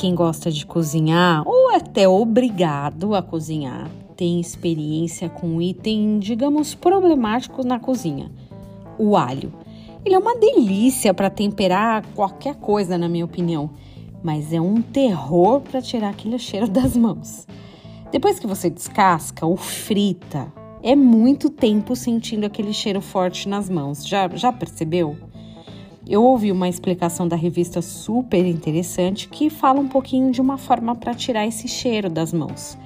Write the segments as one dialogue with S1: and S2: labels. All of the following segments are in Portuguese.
S1: quem gosta de cozinhar ou até obrigado a cozinhar tem experiência com um item, digamos, problemático na cozinha: o alho. Ele é uma delícia para temperar qualquer coisa, na minha opinião, mas é um terror para tirar aquele cheiro das mãos. Depois que você descasca ou frita, é muito tempo sentindo aquele cheiro forte nas mãos. Já, já percebeu? Eu ouvi uma explicação da revista super interessante que fala um pouquinho de uma forma para tirar esse cheiro das mãos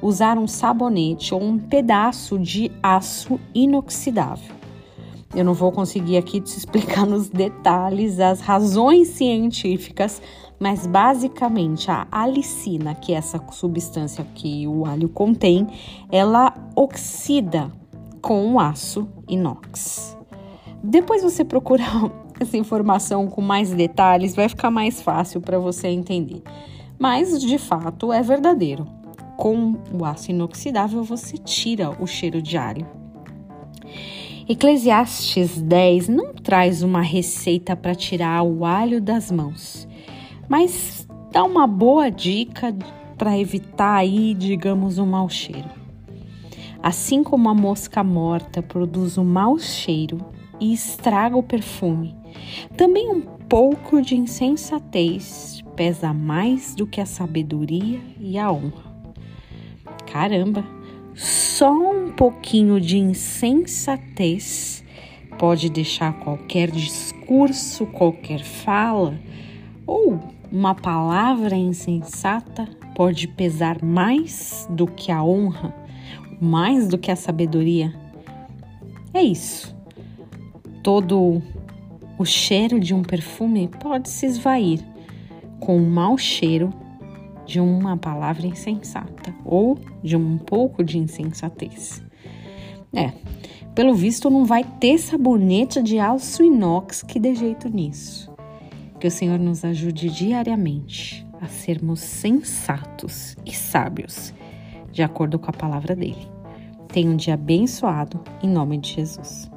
S1: usar um sabonete ou um pedaço de aço inoxidável. Eu não vou conseguir aqui te explicar nos detalhes as razões científicas, mas basicamente a alicina, que é essa substância que o alho contém, ela oxida com o aço inox. Depois você procura essa informação com mais detalhes, vai ficar mais fácil para você entender. Mas de fato é verdadeiro com o aço inoxidável você tira o cheiro de alho. Eclesiastes 10 não traz uma receita para tirar o alho das mãos, mas dá uma boa dica para evitar aí, digamos, um mau cheiro. Assim como a mosca morta produz um mau cheiro e estraga o perfume, também um pouco de insensatez pesa mais do que a sabedoria e a honra. Caramba, só um pouquinho de insensatez pode deixar qualquer discurso, qualquer fala ou uma palavra insensata pode pesar mais do que a honra, mais do que a sabedoria. É isso. Todo o cheiro de um perfume pode se esvair com um mau cheiro de uma palavra insensata ou de um pouco de insensatez. É, pelo visto não vai ter sabonete de aço inox que dê jeito nisso. Que o Senhor nos ajude diariamente a sermos sensatos e sábios, de acordo com a palavra dele. Tenha um dia abençoado, em nome de Jesus.